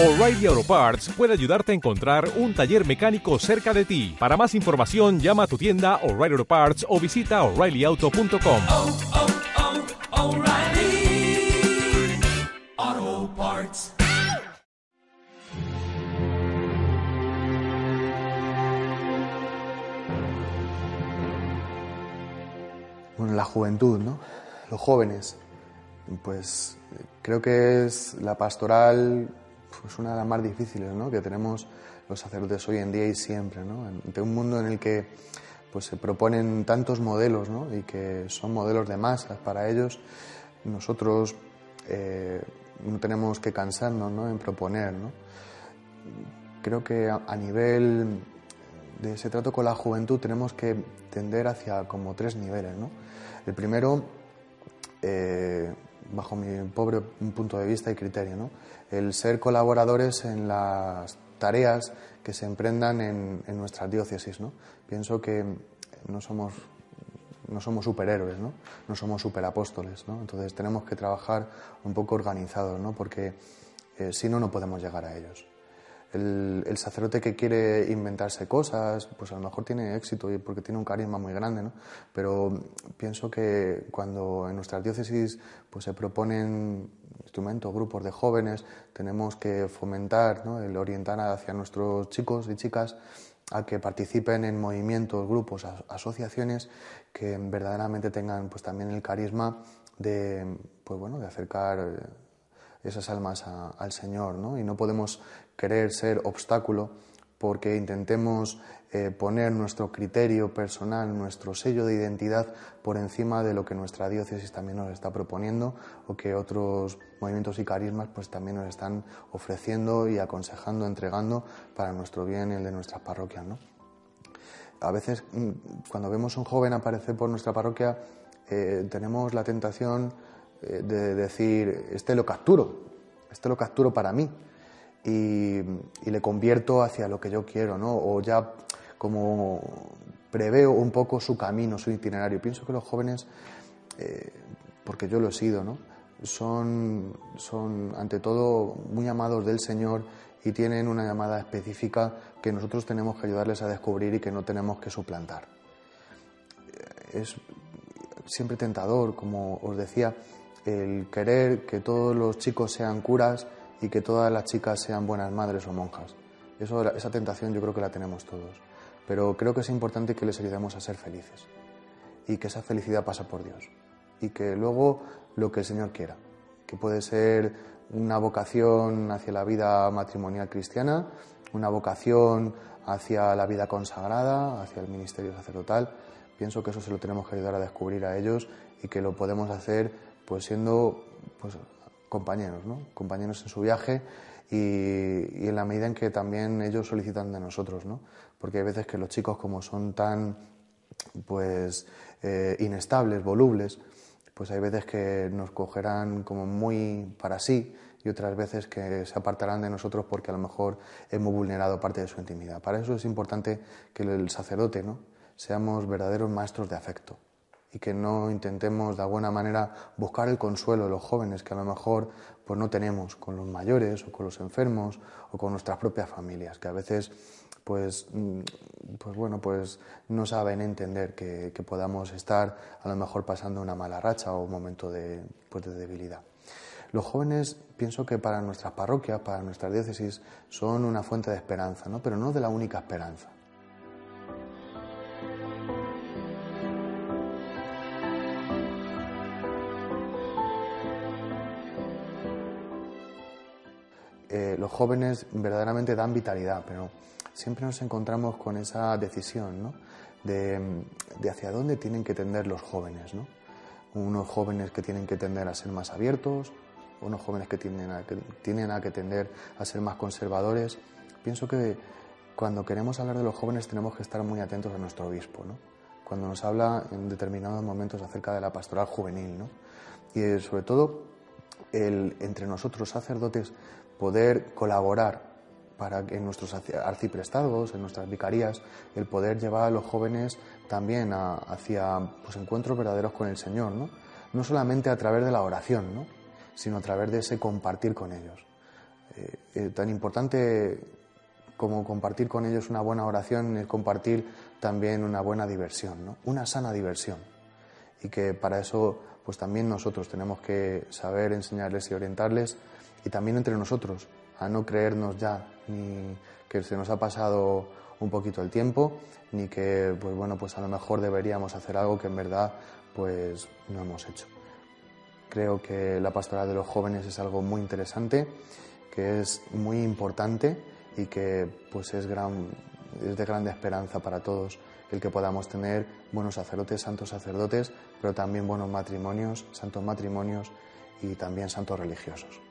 O'Reilly Auto Parts puede ayudarte a encontrar un taller mecánico cerca de ti. Para más información, llama a tu tienda O'Reilly Auto Parts o visita oreillyauto.com. oh, oh, O'Reilly Auto Parts. Bueno, la juventud, ¿no? Los jóvenes. Pues creo que es la pastoral pues una de las más difíciles ¿no? que tenemos los sacerdotes hoy en día y siempre, ¿no? ante un mundo en el que pues, se proponen tantos modelos ¿no? y que son modelos de masas para ellos, nosotros eh, no tenemos que cansarnos ¿no? en proponer. ¿no? Creo que a, nivel de ese trato con la juventud tenemos que tender hacia como tres niveles. ¿no? El primero, eh, bajo mi pobre punto de vista y criterio, ¿no? el ser colaboradores en las tareas que se emprendan en, nuestras diócesis. ¿no? Pienso que no somos, no somos superhéroes, ¿no? somos superapóstoles, entonces tenemos que trabajar un poco organizados, ¿no? porque eh, si no, no podemos llegar a ellos. El, sacerdote que quiere inventarse cosas, pues a lo mejor tiene éxito porque tiene un carisma muy grande, ¿no? Pero pienso que cuando en nuestras diócesis pues se proponen instrumentos, grupos de jóvenes, tenemos que fomentar, ¿no? el orientar hacia nuestros chicos y chicas a que participen en movimientos, grupos, asociaciones que verdaderamente tengan pues también el carisma de pues bueno, de acercar esas almas a, al Señor, ¿no? Y no podemos querer ser obstáculo porque intentemos eh, poner nuestro criterio personal, nuestro sello de identidad por encima de lo que nuestra diócesis también nos está proponiendo o que otros movimientos y carismas pues también nos están ofreciendo y aconsejando, entregando para nuestro bien y el de nuestras parroquias, ¿no? A veces mm, cuando vemos un joven aparecer por nuestra parroquia eh, tenemos la tentación de decir, este lo capturo, este lo capturo para mí y, y, le convierto hacia lo que yo quiero, ¿no? O ya como preveo un poco su camino, su itinerario. Pienso que los jóvenes, eh, porque yo lo he sido, ¿no? Son, son ante todo muy amados del Señor y tienen una llamada específica que nosotros tenemos que ayudarles a descubrir y que no tenemos que suplantar. Es siempre tentador, como os decía, el querer que todos los chicos sean curas y que todas las chicas sean buenas madres o monjas. Esa tentación yo creo que la tenemos todos. Pero creo que es importante que les ayudemos a ser felices y que esa felicidad pasa por Dios y que luego lo que el Señor quiera, que puede ser una vocación hacia la vida matrimonial cristiana, una vocación hacia la vida consagrada, hacia el ministerio sacerdotal. Pienso que eso se lo tenemos que ayudar a descubrir a ellos y que lo podemos hacer pues siendo pues, compañeros, ¿no? compañeros en su viaje y, en la medida en que también ellos solicitan de nosotros, ¿no? porque hay veces que los chicos como son tan pues eh, inestables, volubles, pues hay veces que nos cogerán como muy para sí y otras veces que se apartarán de nosotros porque a lo mejor hemos vulnerado parte de su intimidad. Para eso es importante que el sacerdote, ¿no? seamos verdaderos maestros de afecto y que no intentemos de alguna manera buscar el consuelo de los jóvenes que a lo mejor pues no tenemos con los mayores o con los enfermos o con nuestras propias familias, que a veces pues, pues bueno, pues no saben entender que, que, podamos estar a lo mejor pasando una mala racha o un momento de, pues de debilidad. Los jóvenes pienso que para nuestras parroquias, para nuestras diócesis, son una fuente de esperanza, ¿no? pero no de la única esperanza. Eh, los jóvenes verdaderamente dan vitalidad, pero siempre nos encontramos con esa decisión ¿no? de, de, hacia dónde tienen que tender los jóvenes. ¿no? Unos jóvenes que tienen que tender a ser más abiertos, unos jóvenes que tienen a que, tienen a que tender a ser más conservadores. Pienso que cuando queremos hablar de los jóvenes tenemos que estar muy atentos a nuestro obispo, ¿no? cuando nos habla en determinados momentos acerca de la pastoral juvenil. ¿no? Y sobre todo, el, entre nosotros sacerdotes poder colaborar para que en nuestros arciprestados, en nuestras vicarías, el poder llevar a los jóvenes también a, hacia pues, encuentros verdaderos con el Señor, ¿no? no solamente a través de la oración, ¿no? sino a través de ese compartir con ellos. Eh, eh, tan importante como compartir con ellos una buena oración es compartir también una buena diversión, ¿no? una sana diversión. Y que para eso pues también nosotros tenemos que saber enseñarles y orientarles y también entre nosotros a no creernos ya ni que se nos ha pasado un poquito el tiempo ni que pues bueno pues a lo mejor deberíamos hacer algo que en verdad pues no hemos hecho. Creo que la pastoral de los jóvenes es algo muy interesante, que es muy importante y que pues es, gran, es de grande esperanza para todos el que podamos tener buenos sacerdotes, santos sacerdotes, pero también buenos matrimonios, santos matrimonios y también santos religiosos.